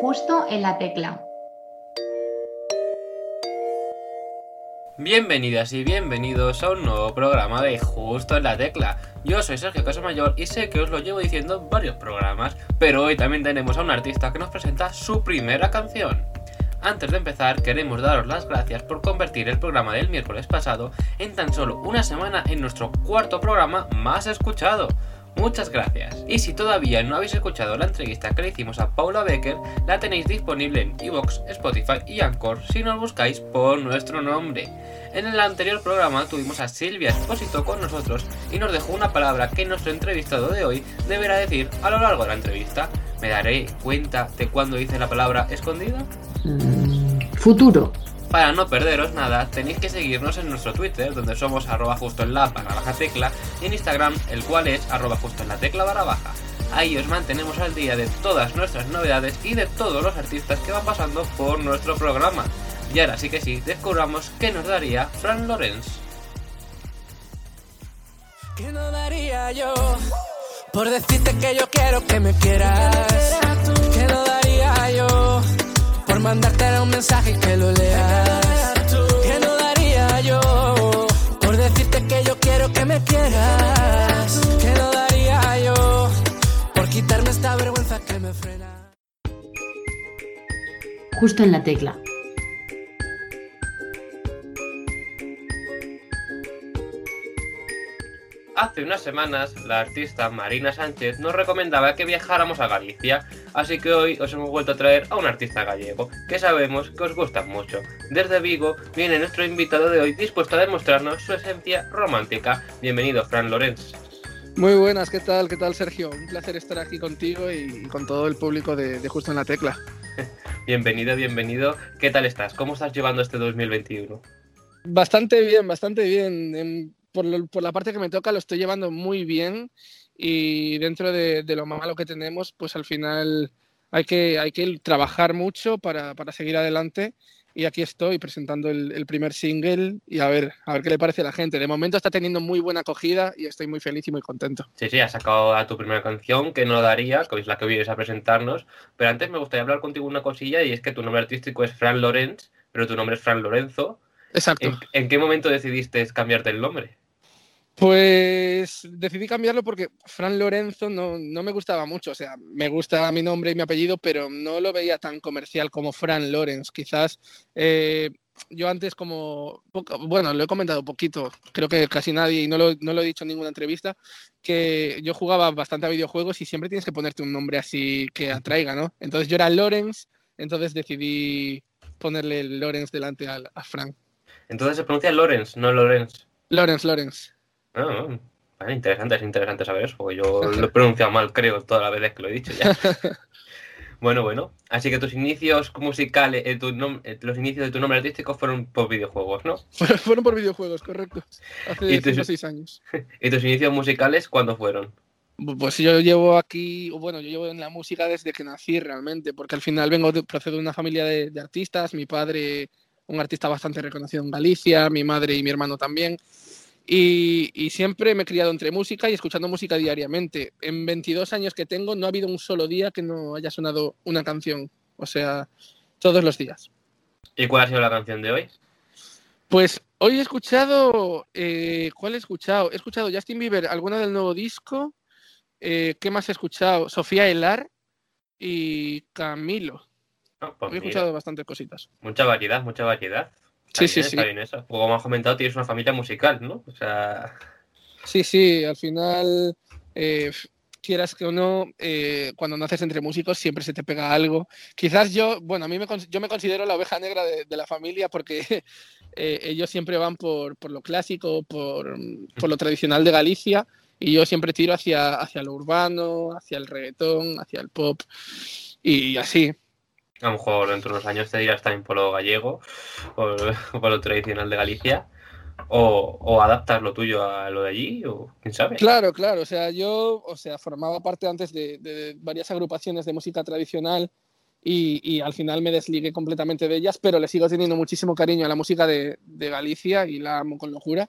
justo en la tecla. Bienvenidas y bienvenidos a un nuevo programa de Justo en la Tecla. Yo soy Sergio Casamayor y sé que os lo llevo diciendo en varios programas, pero hoy también tenemos a un artista que nos presenta su primera canción. Antes de empezar, queremos daros las gracias por convertir el programa del miércoles pasado en tan solo una semana en nuestro cuarto programa más escuchado. Muchas gracias. Y si todavía no habéis escuchado la entrevista que le hicimos a Paula Becker, la tenéis disponible en Evox, Spotify y Anchor si nos buscáis por nuestro nombre. En el anterior programa tuvimos a Silvia Espósito con nosotros y nos dejó una palabra que nuestro entrevistado de hoy deberá decir a lo largo de la entrevista. ¿Me daré cuenta de cuándo dice la palabra escondida? Mm, futuro. Para no perderos nada, tenéis que seguirnos en nuestro Twitter, donde somos arroba justo en la barra baja tecla, y en Instagram, el cual es arroba justo en la tecla barra baja. Ahí os mantenemos al día de todas nuestras novedades y de todos los artistas que van pasando por nuestro programa. Y ahora sí que sí, descubramos qué nos daría Fran Lorenz. ¿Qué no daría yo por decirte que yo quiero que me quieras? Por mandarte un mensaje y que lo leas? ¿Qué no daría yo por decirte que yo quiero que me quieras? ¿Qué no daría yo por quitarme esta vergüenza que me frena? Justo en la tecla. Hace unas semanas, la artista Marina Sánchez nos recomendaba que viajáramos a Galicia, así que hoy os hemos vuelto a traer a un artista gallego, que sabemos que os gusta mucho. Desde Vigo viene nuestro invitado de hoy dispuesto a demostrarnos su esencia romántica. Bienvenido, Fran Lorenz. Muy buenas, ¿qué tal? ¿Qué tal, Sergio? Un placer estar aquí contigo y con todo el público de, de Justo en la Tecla. Bienvenido, bienvenido. ¿Qué tal estás? ¿Cómo estás llevando este 2021? Bastante bien, bastante bien. Por, lo- por la parte que me toca lo estoy llevando muy bien y dentro de, de lo malo que tenemos, pues al final hay que, hay que trabajar mucho para, para seguir adelante y aquí estoy presentando el, el primer single y a ver, a ver qué le parece a la gente. De momento está teniendo muy buena acogida y estoy muy feliz y muy contento. Sí, sí, has sacado a tu primera canción, que no daría, que es la que vienes a presentarnos. Pero antes me gustaría hablar contigo una cosilla y es que tu nombre artístico es Fran Lorenz, pero tu nombre es Fran Lorenzo. Exacto. ¿En, en qué momento decidiste cambiarte el nombre? Pues decidí cambiarlo porque Fran Lorenzo no, no me gustaba mucho. O sea, me gusta mi nombre y mi apellido, pero no lo veía tan comercial como Fran Lorenz. Quizás eh, yo antes como, bueno, lo he comentado poquito, creo que casi nadie, y no lo, no lo he dicho en ninguna entrevista, que yo jugaba bastante a videojuegos y siempre tienes que ponerte un nombre así que atraiga, ¿no? Entonces yo era Lorenz, entonces decidí ponerle Lorenz delante al- a, Fran. Entonces se pronuncia Lorenz, no Lorenz. Lorenz, Lorenz. Vale, interesante, es interesante saber eso, porque yo lo he pronunciado mal, creo, todas las veces que lo he dicho ya. Bueno, bueno. Así que tus inicios musicales, eh, tu eh, los inicios de tu nombre artístico fueron por videojuegos, ¿no? Fueron por videojuegos, correcto. Hace ¿Y tú- 5 o 6 años. ¿Y tus inicios musicales cuándo fueron? Pues yo llevo aquí, bueno, yo llevo en la música desde que nací realmente, porque al final vengo de, procedo de una familia de, de artistas, mi padre, un artista bastante reconocido en Galicia, mi madre y mi hermano también, y, y siempre me he criado entre música y escuchando música diariamente. En 22 años que tengo no ha habido un solo día que no haya sonado una canción, o sea, todos los días. ¿Y cuál ha sido la canción de hoy? Pues hoy he escuchado, eh, ¿cuál he escuchado? He escuchado Justin Bieber, alguna del nuevo disco. eh, ¿Qué más he escuchado? Sofía Elar y Camilo. No, pues he mira, escuchado bastantes cositas. mucha variedad, mucha variedad. Sí, bien, sí, está sí. bien eso. Como me has comentado, tienes una familia musical, ¿no? O sea, Sí, sí, al final, eh, quieras que o no, eh, cuando naces entre músicos siempre se te pega algo. Quizás yo, bueno, a mí me, yo me considero la oveja negra de, de la familia porque eh, ellos siempre van por, por lo clásico, por, por lo tradicional de Galicia y yo siempre tiro hacia, hacia lo urbano, hacia el reggaetón, hacia el pop y así. A lo mejor dentro de unos años te dirás también por lo gallego, por, por lo tradicional de Galicia, o, o adaptas lo tuyo a lo de allí, o quién sabe. Claro, claro. O sea, yo, o sea, formaba parte antes de, de varias agrupaciones de música tradicional y, y al final me desligué completamente de ellas, pero le sigo teniendo muchísimo cariño a la música de, de Galicia y la amo con locura.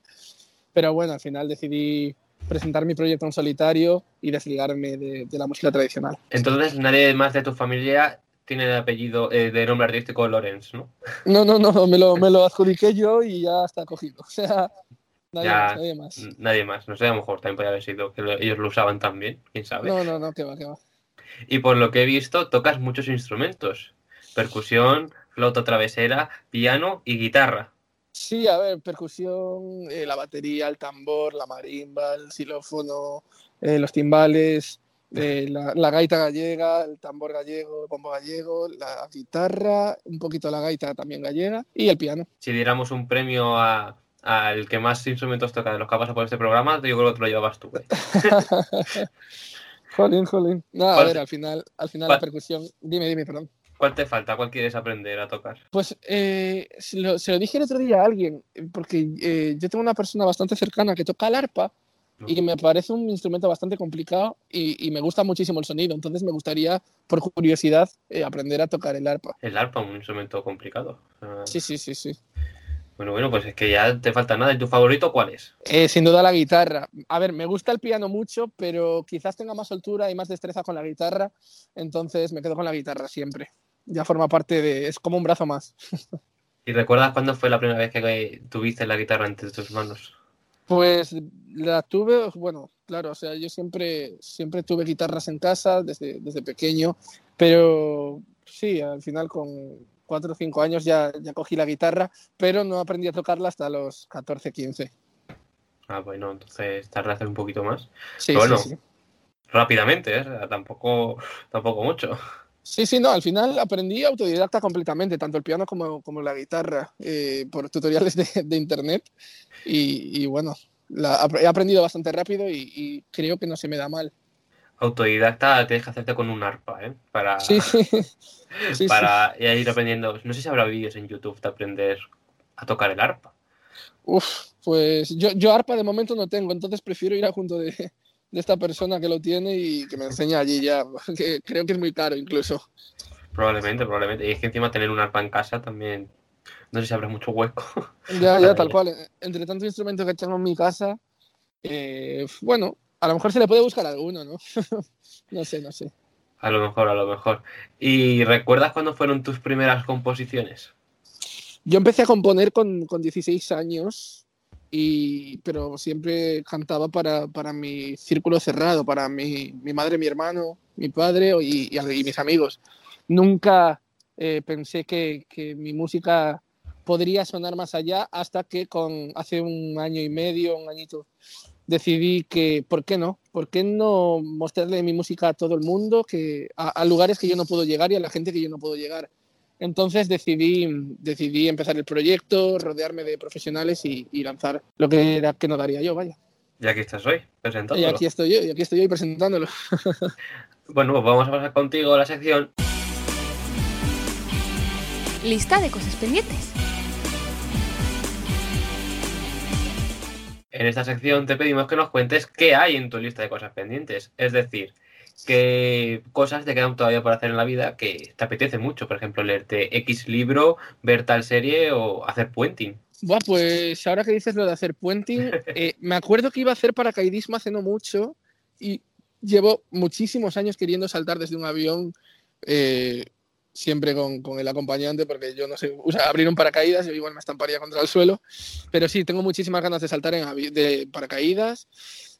Pero bueno, al final decidí presentar mi proyecto en solitario y desligarme de, de la música tradicional. Entonces nadie más de tu familia tiene de apellido, eh, de nombre artístico Lorenz, ¿no? No, no, no, me lo, me lo adjudiqué yo y ya está cogido. O sea, nadie Ya, más, nadie más. Nadie más. No sé, a lo mejor también podría haber sido que lo- ellos lo usaban también, quién sabe. No, no, no, que va, que va. Y por lo que he visto, tocas muchos instrumentos. Percusión, flauta travesera, piano y guitarra. Sí, a ver, percusión, eh, la batería, el tambor, la marimba, el xilófono, eh, los timbales, eh, la, la gaita gallega, el tambor gallego, el bombo gallego, la guitarra, un poquito la gaita también gallega y el piano. Si diéramos un premio a- al que más instrumentos toca de los que ha pasado por este programa, yo creo que te lo llevabas tú. ¿eh? Jolín, jolín. No, a ¿Cuál- ver, al final, al final la percusión. Dime, dime, perdón. ¿Cuál te falta? ¿Cuál quieres aprender a tocar? Pues eh, se, lo, se lo dije el otro día a alguien, porque eh, yo tengo una persona bastante cercana que toca el arpa y que me parece un instrumento bastante complicado y, y me gusta muchísimo el sonido. Entonces me gustaría, por curiosidad, eh, aprender a tocar el arpa. El arpa, un instrumento complicado. Ah, Sí, sí, sí, sí. Bueno, bueno, pues es que ya te falta nada. ¿Y tu favorito cuál es? Eh, sin duda la guitarra. A ver, me gusta el piano mucho, pero quizás tenga más soltura y más destreza con la guitarra. Entonces me quedo con la guitarra siempre. Ya forma parte de... Es como un brazo más. ¿Y recuerdas cuándo fue la primera vez que tuviste la guitarra entre tus manos? Pues la tuve, bueno, claro, o sea, yo siempre, siempre tuve guitarras en casa desde, desde pequeño, pero sí, al final con cuatro o cinco años ya, ya cogí la guitarra, pero no aprendí a tocarla hasta los 14, 15. Ah, bueno, entonces tardaste un poquito más. Sí, Bueno. sí, sí. Rápidamente, ¿eh? Tampoco, tampoco mucho. Sí, sí, no, al final aprendí autodidacta completamente, tanto el piano como, como la guitarra, eh, por tutoriales de, de internet. Y, y bueno, la- he aprendido bastante rápido y, y creo que no se me da mal. Autodidacta tienes que hacerte con un arpa, ¿eh? Para, Sí, sí. sí, para ir aprendiendo. No sé si habrá vídeos en YouTube de aprender a tocar el arpa. Uf, pues yo, yo arpa de momento no tengo, entonces prefiero ir a junto de, de esta persona que lo tiene y que me enseñe allí ya, que creo que es muy caro incluso. Probablemente, probablemente. Y es que encima tener un arpa en casa también. No sé si habrá mucho hueco. Ya, ya, tal cual. Entre tantos instrumentos que tengo en mi casa, eh, bueno, a lo mejor se le puede buscar alguno, ¿no? no sé, no sé. A lo mejor, a lo mejor. ¿Y recuerdas cuándo fueron tus primeras composiciones? Yo empecé a componer con, con 16 años, y, pero siempre cantaba para, para mi círculo cerrado, para mi, mi madre, mi hermano, mi padre y, mis amigos. Nunca eh, pensé que, que mi música podría sonar más allá hasta que con hace un año y medio, un añito, decidí que, ¿por qué no? ¿Por qué no mostrarle mi música a todo el mundo, que, a lugares que yo no puedo llegar y a la gente que yo no puedo llegar? Entonces decidí, decidí empezar el proyecto, rodearme de profesionales y, y lanzar lo que era que no daría yo, vaya. Y aquí estás hoy, Y presentándolo. aquí estoy yo, y aquí estoy yo presentándolo. Bueno, pues vamos a pasar contigo a la sección Lista de cosas pendientes. En esta sección te pedimos que nos cuentes qué hay en tu lista de cosas pendientes. Es decir, qué cosas te quedan todavía por hacer en la vida que te apetece mucho. Por ejemplo, leerte X libro, ver tal serie o hacer puenting. Buah, pues ahora que dices lo de hacer puenting, eh, me acuerdo que iba a hacer paracaidismo hace no mucho y llevo muchísimos años queriendo saltar desde un avión, eh, siempre con, con el acompañante, porque yo no sé, o sea, abrir un paracaídas, yo igual me estamparía contra el suelo, pero sí, tengo muchísimas ganas de saltar en de paracaídas.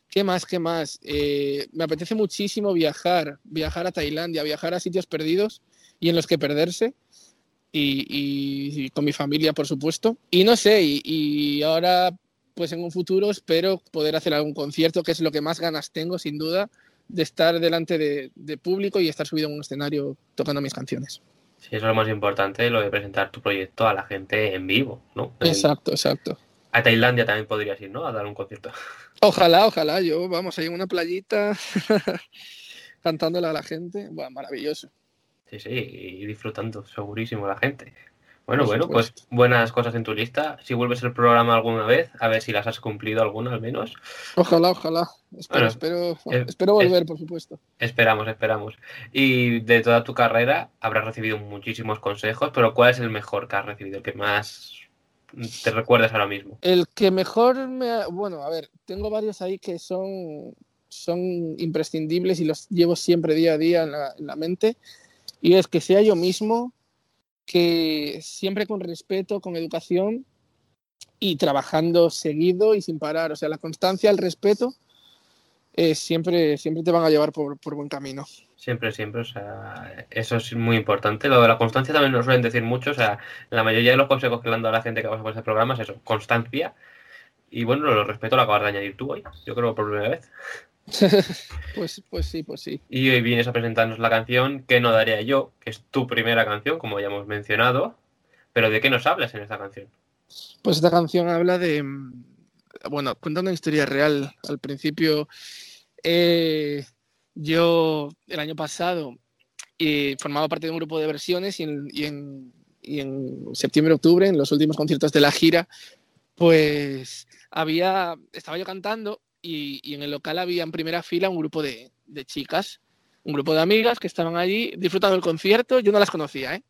¿Qué más? ¿Qué más? Eh, me apetece muchísimo viajar, viajar a Tailandia, viajar a sitios perdidos y en los que perderse. Y, y- y con mi familia, por supuesto. Y no sé, y, y ahora, pues en un futuro espero poder hacer algún concierto, que es lo que más ganas tengo, sin duda, de estar delante de, de público y estar subido en un escenario tocando mis canciones. Sí, eso es lo más importante, lo de presentar tu proyecto a la gente en vivo, ¿no? Exacto, exacto. A Tailandia también podrías ir, ¿no? A dar un concierto. Ojalá, ojalá, yo, vamos, ahí en una playita, cantándole a la gente. Bueno, maravilloso. Sí, sí, y disfrutando, segurísimo la gente. Bueno, Por bueno, pues buenas cosas en tu lista. Si vuelves al programa alguna vez, a ver si las has cumplido alguna al menos. Ojalá, ojalá. Espero, Bueno, espero, es- espero volver, por supuesto. Esperamos, esperamos. Y de toda tu carrera habrás recibido muchísimos consejos, pero ¿cuál es el mejor que has recibido, el que más te recuerdas ahora mismo? El que mejor me... Bueno, a ver, tengo varios ahí que son, son imprescindibles y los llevo siempre día a día en la, en la mente. Y es que sea yo mismo, que siempre con respeto, con educación y trabajando seguido y sin parar. O sea, la constancia, el respeto, eh, siempre, siempre te van a llevar por, por, buen camino. Siempre, siempre. O sea, eso es muy importante. Lo de la constancia también nos suelen decir mucho. O sea, la mayoría de los consejos que le han dado a la gente que pasa por este programa es eso, constancia. Y bueno, lo respeto lo acabas de añadir tú hoy. Yo creo por primera vez. pues, pues sí, pues sí. Y hoy vienes a presentarnos la canción que no daría yo, que es tu primera canción, como ya hemos mencionado. Pero ¿de qué nos hablas en esta canción? Pues esta canción habla de. Bueno, cuenta una historia real. Al principio, eh, yo el año pasado eh, formaba parte de un grupo de versiones y en, en, y en septiembre-octubre, en los últimos conciertos de la gira, pues había, estaba yo cantando y, en el local había en primera fila un grupo de, de, chicas, un grupo de amigas que estaban allí disfrutando del concierto. Yo no las conocía, ¿eh?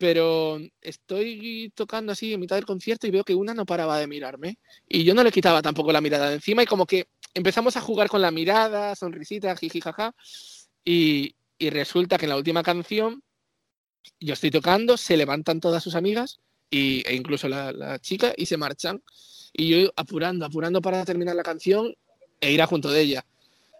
Pero estoy tocando así en mitad del concierto y veo que una no paraba de mirarme y yo no le quitaba tampoco la mirada de encima y como que empezamos a jugar con la mirada, sonrisita, jiji, jaja, y, y resulta que en la última canción yo estoy tocando, se levantan todas sus amigas y, e incluso la, la chica y se marchan y yo apurando, apurando para terminar la canción e ir a junto de ella.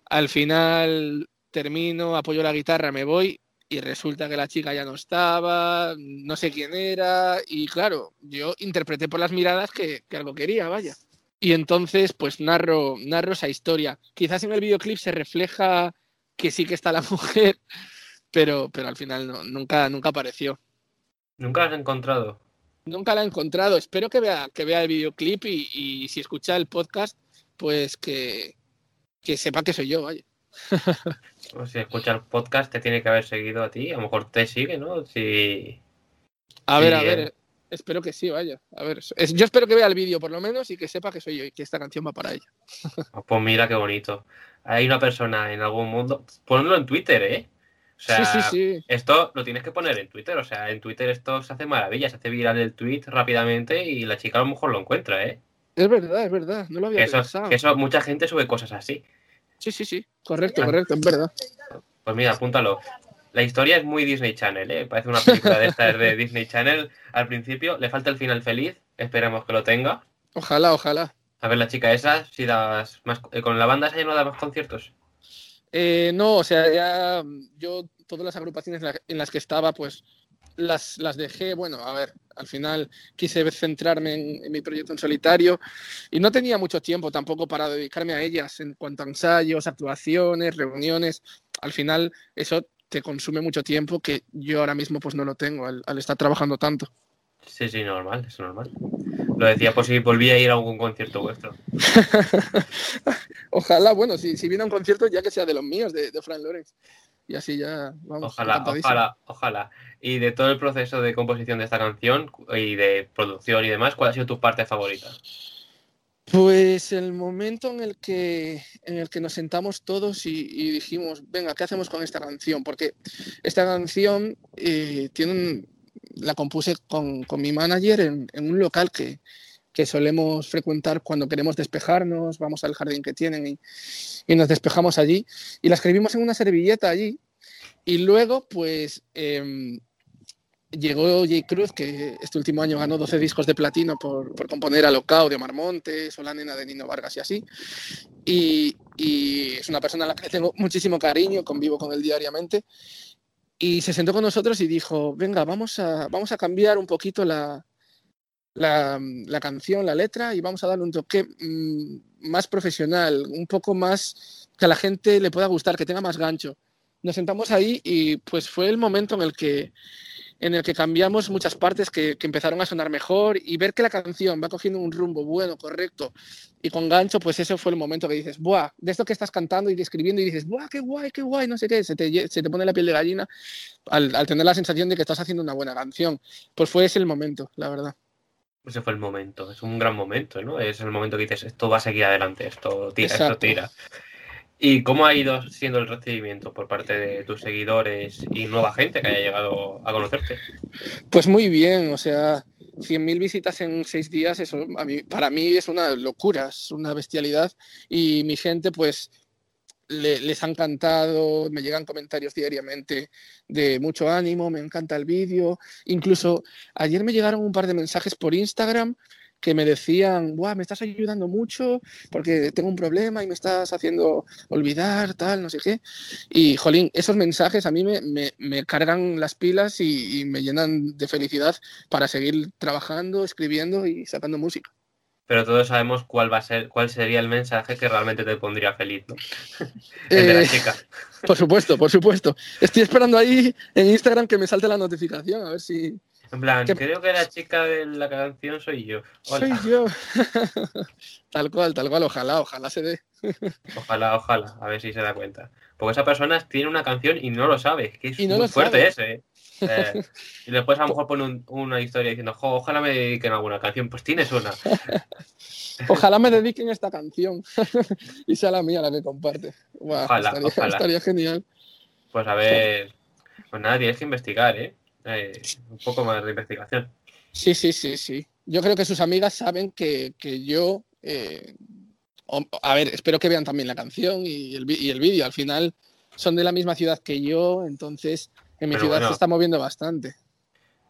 Al final termino, apoyo la guitarra, me voy y resulta que la chica ya no estaba, no sé quién era y claro, yo interpreté por las miradas que, que algo quería, vaya. Y entonces pues narro, narro esa historia. Quizás en el videoclip se refleja que sí que está la mujer, pero, pero al final no, nunca, nunca apareció. ¿Nunca la has encontrado? Nunca la he encontrado. Espero que vea, que vea el videoclip y, y si escucha el podcast, pues que, que sepa que soy yo, vaya. si escucha el podcast, te tiene que haber seguido a ti. A lo mejor te sigue, ¿no? Si. A ver, a ver. Espero que sí, vaya. A ver, es, yo espero que vea el vídeo por lo menos y que sepa que soy yo y que esta canción va para ella. pues mira qué bonito. Hay una persona en algún mundo. Ponlo en Twitter, ¿eh? O sea, sí, sí, sí. esto lo tienes que poner en Twitter. O sea, en Twitter esto se hace maravilla, se hace viral el tweet rápidamente y la chica a lo mejor lo encuentra, ¿eh? Es verdad, es verdad. No lo había que eso, pensado. Que eso, mucha gente sube cosas así. Sí, sí, sí. Correcto, correcto, es verdad. Pues mira, apúntalo. La historia es muy Disney Channel, ¿eh? Parece una película de estas de Disney Channel. Al principio le falta el final feliz. Esperemos que lo tenga. Ojalá, ojalá. A ver, la chica esa, si das más. ¿Con la banda esa ya no da más conciertos? Eh, no, o sea, ya yo todas las agrupaciones en las que estaba, pues las, las dejé. Bueno, a ver, al final quise centrarme en, en, mi proyecto en solitario y no tenía mucho tiempo tampoco para dedicarme a ellas en cuanto a ensayos, actuaciones, reuniones. Al final eso te consume mucho tiempo que yo ahora mismo pues no lo tengo al, al estar trabajando tanto. Sí, sí, normal, es normal. Lo decía por si volvía a ir a algún concierto vuestro. ojalá, bueno, si, si viene a un concierto ya que sea de los míos, de, de Fran Lorenz. Y así ya vamos. Ojalá, ojalá, ojalá. Y de todo el proceso de composición de esta canción y de producción y demás, ¿cuál ha sido tu parte favorita? Pues el momento en el que, en el que nos sentamos todos y, dijimos, venga, ¿qué hacemos con esta canción? Porque esta canción eh, tiene la compuse con, con mi manager en, un local que, que, solemos frecuentar cuando queremos despejarnos, vamos al jardín que tienen y, y, nos despejamos allí. Y la escribimos en una servilleta allí. Y luego, pues, eh, llegó J. Cruz, que este último año ganó 12 discos de platino por, por componer a Locao de Omar Montes o La Nena de Nino Vargas y así. Y, es una persona a la que tengo muchísimo cariño, convivo con él diariamente. Y se sentó con nosotros y dijo, venga, vamos a, vamos a cambiar un poquito la, la, canción, la letra, y vamos a darle un toque mmm, más profesional, un poco más que a la gente le pueda gustar, que tenga más gancho. Nos sentamos ahí y pues fue el momento en el que en el que cambiamos muchas partes que, que, empezaron a sonar mejor y ver que la canción va cogiendo un rumbo bueno, correcto y con gancho, pues ese fue el momento que dices, ¡buah! De esto que estás cantando y escribiendo y dices, ¡buah! ¡Qué guay, qué guay! No sé qué, se te, se te pone la piel de gallina al, al, tener la sensación de que estás haciendo una buena canción. Pues fue ese el momento, la verdad. Ese fue el momento, es un gran momento, ¿no? Es el momento que dices, esto va a seguir adelante, esto tira, Exacto. esto tira. ¿Y cómo ha ido siendo el recibimiento por parte de tus seguidores y nueva gente que haya llegado a conocerte? Pues muy bien, o sea, 100.000 visitas en seis días, eso para mí es una locura, es una bestialidad. Y mi gente, pues le- les ha encantado, me llegan comentarios diariamente de mucho ánimo, me encanta el vídeo. Incluso ayer me llegaron un par de mensajes por Instagram que me decían, Buah, me estás ayudando mucho porque tengo un problema y me estás haciendo olvidar, tal, no sé qué. Y, jolín, esos mensajes a mí me, me- me cargan las pilas y, y me llenan de felicidad para seguir trabajando, escribiendo y sacando música. Pero todos sabemos cuál va a ser, cuál sería el mensaje que realmente te pondría feliz, ¿no? El de la Eh, chica. Por supuesto, por supuesto. Estoy esperando ahí en Instagram que me salte la notificación, a ver si En plan, ¿qué- creo que la chica de la canción soy yo. Hola. soy yo. tal cual, tal cual, ojalá, ojalá se dé. Ojalá, ojalá, a ver si se da cuenta. Porque esa persona tiene una canción y no lo sabe, que es Y no muy fuerte ese. ¿eh? Eh, y después a lo mejor pone un- una historia diciendo, "Jo, ojalá me dediquen a alguna canción. Pues tienes una. Ojalá me dediquen a esta canción y sea la mía la que comparte. Buah, Ojalá, estaría, ojalá. estaría genial. Pues a ver. Pues nada, tienes que investigar, ¿eh? Eh, un poco más de investigación. Sí, sí, sí, sí. Yo creo que sus amigas saben que, que yo. eh, a ver, espero que vean también la canción y el, y el vídeo. Al final son de la misma ciudad que yo, entonces en mi Pero ciudad bueno. se está moviendo bastante.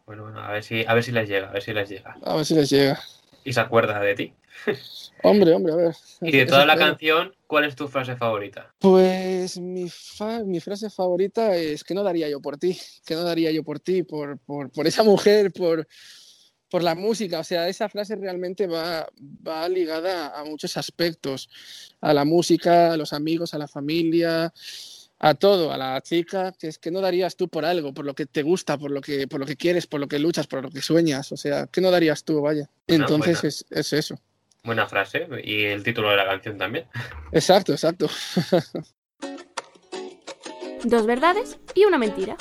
Bueno, bueno, a ver si, a ver si les llega, a ver si les llega. A ver si les llega. Y se acuerda de ti. Hombre, hombre, a ver. Y de toda la canción, ¿cuál es tu frase favorita? Pues mi, fa- mi frase favorita es que no daría yo por ti, que no daría yo por ti, por, por, por esa mujer, por, por la música. O sea, esa frase realmente va, va ligada a muchos aspectos, a la música, a los amigos, a la familia, a todo, a la chica, que es que no darías tú por algo, por lo que te gusta, por lo que, por lo que quieres, por lo que luchas, por lo que sueñas. O sea, que no darías tú, vaya. Buena, Entonces es, es eso. Buena frase. Y el título de la canción también. Exacto, exacto. Dos verdades y una mentira.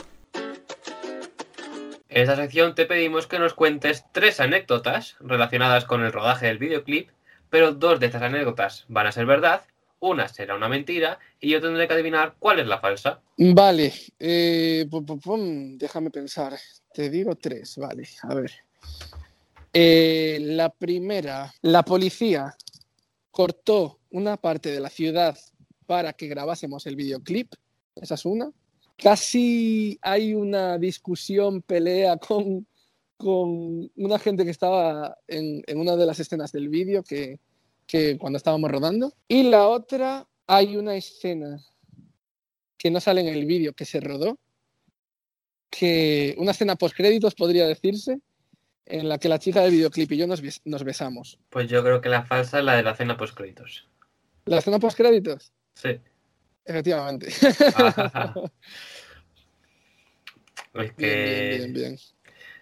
En esta sección te pedimos que nos cuentes tres anécdotas relacionadas con el rodaje del videoclip, pero dos de estas anécdotas van a ser verdad, una será una mentira y yo tendré que adivinar cuál es la falsa. Vale, eh, pum, pum, pum, déjame pensar. Te digo tres, vale, a ver. Eh, la primera, la policía cortó una parte de la ciudad para que grabásemos el videoclip. Esa es una. Casi hay una discusión, pelea con, con una gente que estaba en, en una de las escenas del vídeo que, que cuando estábamos rodando. Y la otra, hay una escena que no sale en el vídeo que se rodó, que una escena post créditos podría decirse, en la que la chica del videoclip y yo nos, bes- nos besamos. Pues yo creo que la falsa es la de la cena post créditos. ¿La escena post créditos? Sí. Efectivamente. Es Bien, que bien, bien, bien.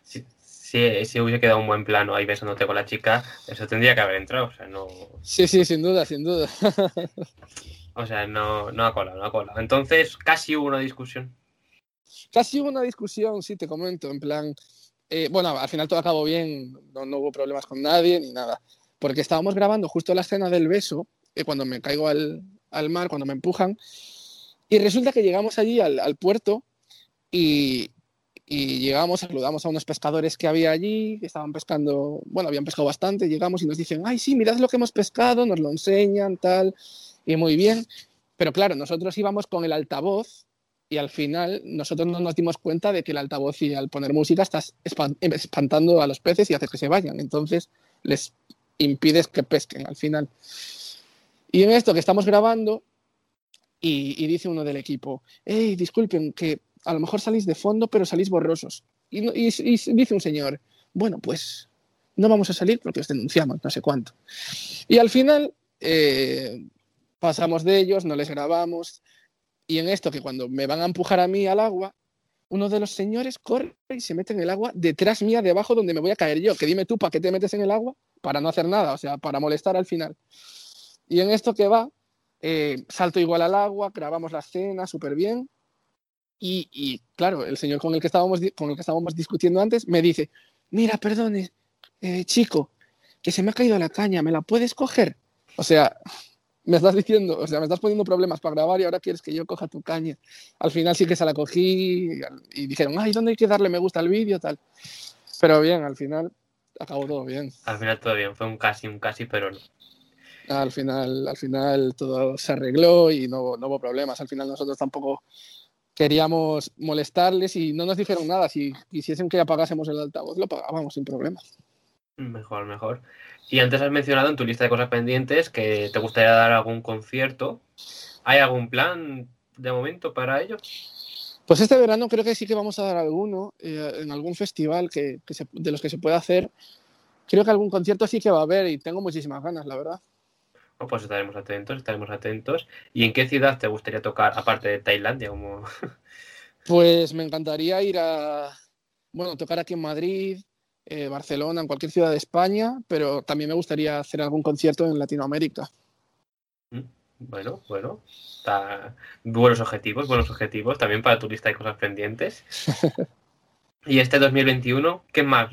Si, si, si hubiese quedado un buen plano ahí besándote con la chica, eso tendría que haber entrado. O sea, no, Sí, sí, sin duda, sin duda. o sea, no, no ha colado, no ha colado. Entonces, casi hubo una discusión. Casi hubo una discusión, sí, te comento, en plan, eh, bueno, al final todo acabó bien, no, no hubo problemas con nadie ni nada, porque estábamos grabando justo la escena del beso, eh, cuando me caigo al, mar, cuando me empujan, y resulta que llegamos allí al, al puerto y, y llegamos, saludamos a unos pescadores que había allí, que estaban pescando, bueno, habían pescado bastante, llegamos y nos dicen, ay, sí, mirad lo que hemos pescado, nos lo enseñan, tal, y muy bien, pero claro, nosotros íbamos con el altavoz y al final nosotros no nos dimos cuenta de que el altavoz y al poner música estás espan- espantando a los peces y haces que se vayan. Entonces les impides que pesquen al final. Y en esto que estamos grabando y, dice uno del equipo, hey, disculpen, que a lo mejor salís de fondo pero salís borrosos. Y- y dice un señor, bueno, pues no vamos a salir porque os denunciamos, no sé cuánto. Y al final eh, pasamos de ellos, no les grabamos, y en esto, que cuando me van a empujar a mí al agua, uno de los señores corre y se mete en el agua detrás mía, debajo donde me voy a caer yo. Que dime tú, ¿para qué te metes en el agua? Para no hacer nada, o sea, para molestar al final. Y en esto que va, eh, salto igual al agua, grabamos la escena súper bien. Y, y, claro, el señor con el, que estábamos, con el que estábamos discutiendo antes me dice, mira, perdone, eh, chico, que se me ha caído la caña, ¿me la puedes coger? O sea, me estás diciendo, o sea, me estás poniendo problemas para grabar y ahora quieres que yo coja tu caña. Al final sí que se la cogí y, y dijeron, ay, ¿dónde hay que darle me gusta al vídeo? Tal. Pero bien, al final acabó todo bien. Al final todo bien, fue un casi, un casi, pero no. Al final, al final todo se arregló y no, no hubo problemas. Al final nosotros tampoco queríamos molestarles y no nos dijeron nada. Si quisiesen que apagásemos el altavoz, lo pagábamos sin problemas. Mejor, mejor. Y antes has mencionado en tu lista de cosas pendientes que te gustaría dar algún concierto. ¿Hay algún plan de momento para ello? Pues este verano creo que sí que vamos a dar alguno eh, en algún festival que, que se- de los que se pueda hacer. Creo que algún concierto sí que va a haber y tengo muchísimas ganas, la verdad. Oh, pues estaremos atentos, estaremos atentos. ¿Y en qué ciudad te gustaría tocar, aparte de Tailandia? Como... Pues me encantaría ir a, bueno, tocar aquí en Madrid, eh, Barcelona, en cualquier ciudad de España, pero también me gustaría hacer algún concierto en Latinoamérica. Bueno, bueno. Está... Buenos objetivos, buenos objetivos también para tu lista de cosas pendientes. y este 2021, ¿qué más,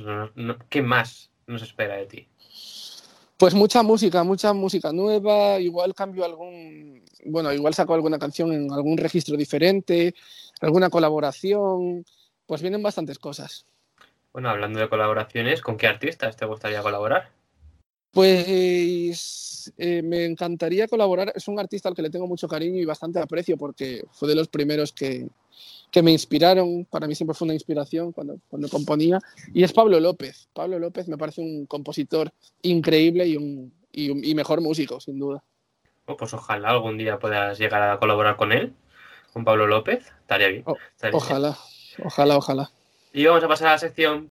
¿qué más nos espera de ti? Pues mucha música, mucha música nueva, igual cambio algún, bueno, igual saco alguna canción en algún registro diferente, alguna colaboración, pues vienen bastantes cosas. Bueno, hablando de colaboraciones, ¿con qué artistas te gustaría colaborar? Pues eh, me encantaría colaborar. Es un artista al que le tengo mucho cariño y bastante aprecio porque fue de los primeros que, que me inspiraron. Para mí siempre fue una inspiración cuando, cuando componía. Y es Pablo López. Pablo López me parece un compositor increíble y un, y un- y mejor músico, sin duda. Oh, pues ojalá algún día puedas llegar a colaborar con él, con Pablo López. Estaría bien. Oh, estaría bien. Ojalá, ojalá, ojalá. Y vamos a pasar a la sección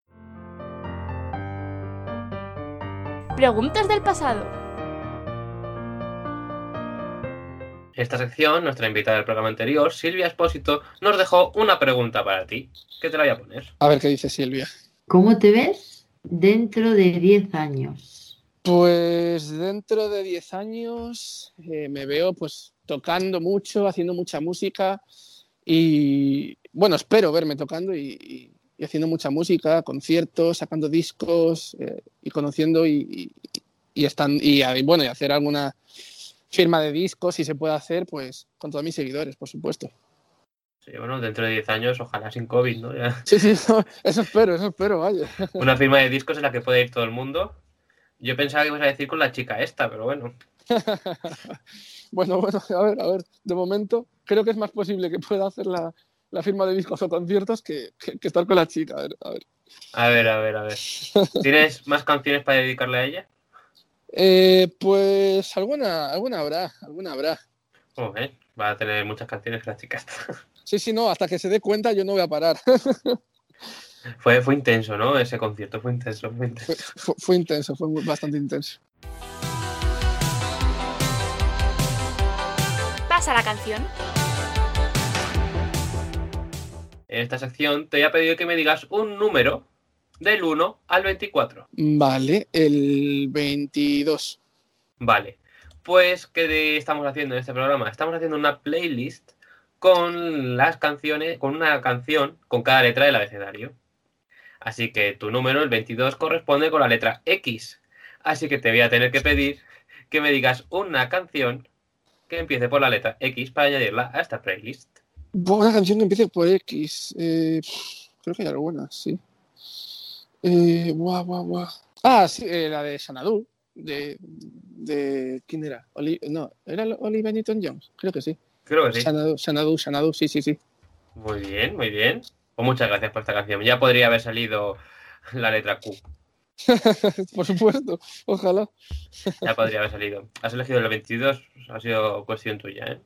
Preguntas del pasado. En esta sección, nuestra invitada del programa anterior, Silvia Espósito, nos dejó una pregunta para ti. ¿Qué te la voy a poner? A ver qué dice Silvia. ¿Cómo te ves dentro de 10 años? Pues dentro de 10 años eh, me veo pues tocando mucho, haciendo mucha música y bueno, espero verme tocando y, y- y haciendo mucha música, conciertos, sacando discos eh, y conociendo y, y, y están, y, y, bueno, y hacer alguna firma de discos si se puede hacer pues con todos mis seguidores, por supuesto. Sí, bueno, dentro de 10 años, ojalá sin COVID, ¿no? Ya. Sí, sí, eso, eso espero, eso espero, vaya. Una firma de discos en la que puede ir todo el mundo. Yo pensaba que ibas a decir con la chica esta, pero bueno. Bueno, bueno, a ver, a ver, de momento creo que es más posible que pueda hacer la, la firma de discos o conciertos que, que- que estar con la chica. A ver, a ver. A ver, a ver, a ver. ¿Tienes más canciones para dedicarle a ella? Eh, pues alguna, alguna habrá, alguna habrá. Joder, va a tener muchas canciones que la chica. Sí, sí, no, hasta que se dé cuenta yo no voy a parar. Fue, fue intenso, ¿no? Ese concierto fue intenso, fue intenso. fue- fue intenso, fue bastante intenso. Pasa la canción. En esta sección te voy a pedir que me digas un número del 1 al 24. Vale, el 22. Vale. Pues, ¿qué estamos haciendo en este programa? Estamos haciendo una playlist con las canciones, con una canción con cada letra del abecedario. Así que tu número, el 22, corresponde con la letra X. Así que te voy a tener que pedir que me digas una canción que empiece por la letra X para añadirla a esta playlist. Buena canción que empiece por X. Eh, creo que hay algunas, sí. Eh, guau, guau, guau. Ah, sí, eh, la de Xanadu. De, de. ¿Quién era? Oli- no, ¿era Olivia Newton-Jones? Creo que sí. Creo que sí. Xanadu, Xanadu, Xanadu, sí, sí, sí. Muy bien, muy bien. Pues muchas gracias por esta canción. Ya podría haber salido la letra Q. por supuesto, ojalá. Ya podría haber salido. Has elegido el 22, ha sido cuestión tuya, ¿eh?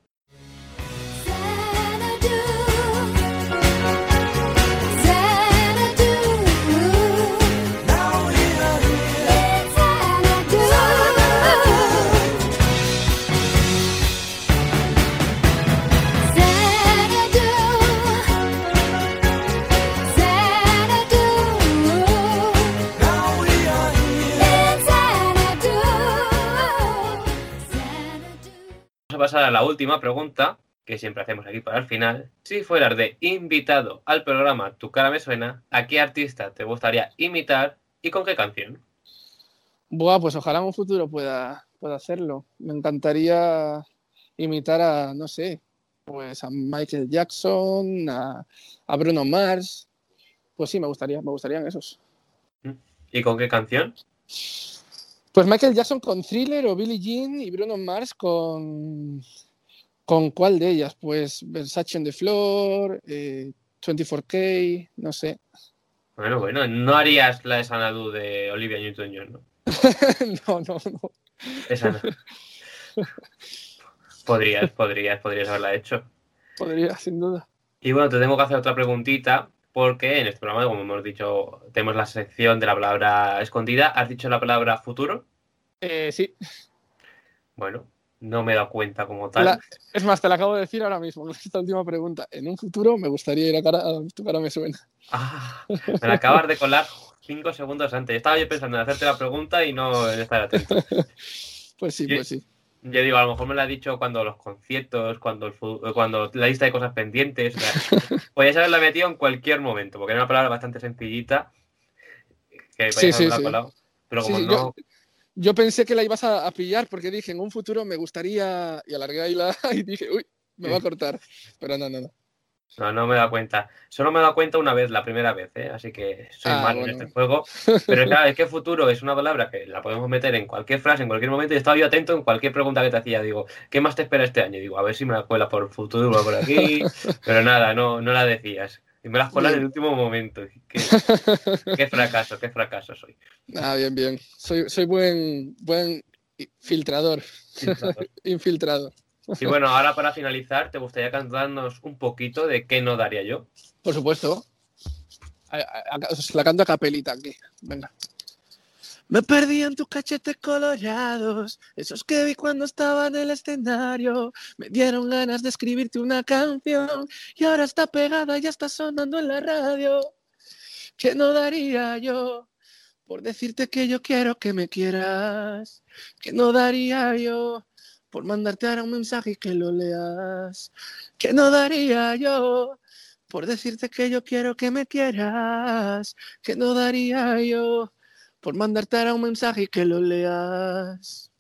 A pasar a la última pregunta, que siempre hacemos aquí para el final. Si fueras de invitado al programa Tu cara me suena, ¿a qué artista te gustaría imitar y con qué canción? Buah, pues ojalá en un futuro pueda, pueda hacerlo. Me encantaría imitar a, no sé, pues a Michael Jackson, a, a Bruno Mars. Pues sí, me gustaría, me gustarían esos. ¿Y con qué canción? Pues Michael Jackson con Thriller o Billie Jean y Bruno Mars con. ¿Con cuál de ellas? Pues Versace on the Floor, eh, 24K, no sé. Bueno, bueno, no harías la de Sanadu de Olivia Newton-John, ¿no? no, no, no. Esa no. podrías, podrías, podrías haberla hecho. Podría, sin duda. Y bueno, te tengo que hacer otra preguntita, porque en este programa, como hemos dicho, tenemos la sección de la palabra escondida. ¿Has dicho la palabra futuro? Eh, sí. Bueno, no me he dado cuenta como tal. La- es más, te la acabo de decir ahora mismo, esta última pregunta. En un futuro me gustaría ir a cara, a tu cara me suena. Ah, me la acabas de colar cinco segundos antes. Estaba yo pensando en hacerte la pregunta y no en estar atento. Pues sí, Yo- pues sí. Yo digo, a lo mejor me lo ha dicho cuando los conciertos, cuando, el fu- cuando la lista de cosas pendientes. O sea, podías haberla metido en cualquier momento, porque era una palabra bastante sencillita. Que Sí, sí, sí. colado. Pero como no. yo, yo pensé que la ibas a, a pillar porque dije, en un futuro me gustaría, y alargué ahí la, y dije, uy, me va a cortar. Pero no, no, no. No, no me he dado cuenta. Solo me he dado cuenta una vez, la primera vez, ¿eh? Así que soy Ah, malo bueno. en este juego. Pero claro, es que futuro es una palabra que la podemos meter en cualquier frase, en cualquier momento. Y estaba yo atento en cualquier pregunta que te hacía. Digo, ¿qué más te espera este año? Digo, a ver si me la cuela por futuro por aquí. Pero nada, no, no la decías. Y me las colas en el último momento. Qué, qué fracaso, qué fracaso soy. Ah, bien, bien. Soy, soy buen, buen filtrador, infiltrado. Y bueno, ahora para finalizar, ¿te gustaría cantarnos un poquito de qué no daría yo? Por supuesto. A- a- a- os la canto a capelita aquí. Venga. Me perdí en tus cachetes colorados, esos que vi cuando estaba en el escenario. Me dieron ganas de escribirte una canción y ahora está pegada, ya está sonando en la radio. ¿Qué no daría yo por decirte que yo quiero que me quieras? ¿Qué no daría yo por mandarte ahora un mensaje y que lo leas? ¿Qué no daría yo por decirte que yo quiero que me quieras? ¿Qué no daría yo por mandarte ahora un mensaje y que lo leas?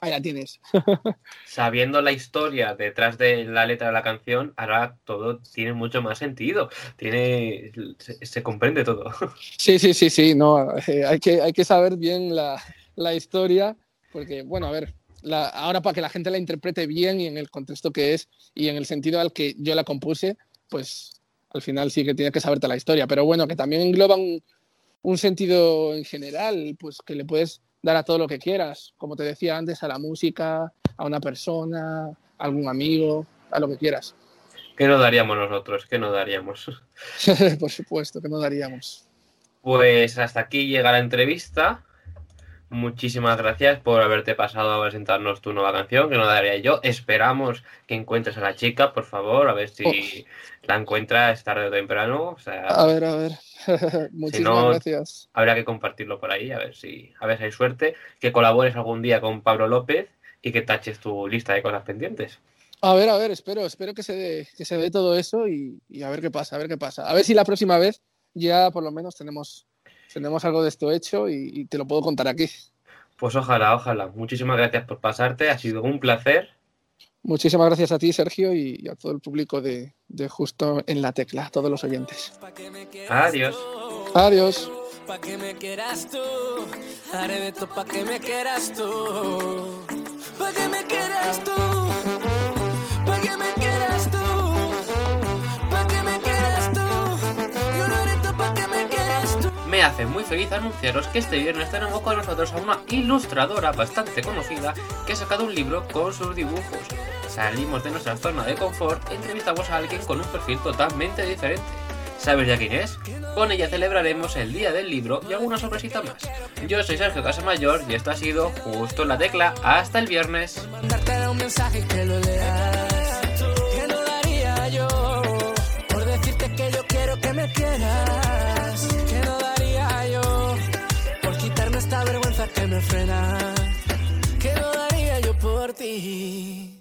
Ahí la tienes. Sabiendo la historia detrás de la letra de la canción, ahora todo tiene mucho más sentido. Tiene. Se, se comprende todo. Sí, sí, sí, sí, no, eh, hay, que, hay que saber bien la, la historia, porque, bueno, a ver, la- ahora para que la gente la interprete bien y en el contexto que es y en el sentido al que yo la compuse, pues al final sí que tienes que saberte la historia, pero bueno, que también engloba un, un sentido en general, pues que le puedes dar a todo lo que quieras, como te decía antes, a la música, a una persona, a algún amigo, a lo que quieras. ¿Qué no daríamos nosotros? ¿Qué no daríamos? Por supuesto que no daríamos. Pues hasta aquí llega la entrevista. Muchísimas gracias por haberte pasado a presentarnos tu nueva canción, que no daría yo. Esperamos que encuentres a la chica, por favor, a ver si la encuentras tarde o temprano. O sea, A ver, a ver. Muchísimas no- gracias. habrá que compartirlo por ahí, a ver si, a ver si hay suerte. Que colabores algún día con Pablo López y que taches tu lista de cosas pendientes. A ver, a ver, espero, espero que se dé, que se dé todo eso y, y a ver qué pasa, a ver qué pasa. A ver si la próxima vez ya por lo menos tenemos, tenemos algo de esto hecho y, y te lo puedo contar aquí. Pues ojalá, ojalá. Muchísimas gracias por pasarte, ha sido un placer. Muchísimas gracias a ti, Sergio, y, y a todo el público de, de Justo en la Tecla, a todos los oyentes. Adiós. Adiós. Pa' que me quieras tú. Haré de todo pa' que me quieras tú. Pa' que me quieras tú. Hace muy feliz anunciaros que este viernes tenemos con nosotros a una ilustradora bastante conocida que ha sacado un libro con sus dibujos. Salimos de nuestra zona de confort e entrevistamos a alguien con un perfil totalmente diferente. ¿Sabes ya quién es? Con ella celebraremos el día del libro y alguna sorpresita más. Yo soy Sergio Casamayor y esto ha sido Justo en la Tecla. Hasta el viernes. Que me frena. Que no daría yo por ti.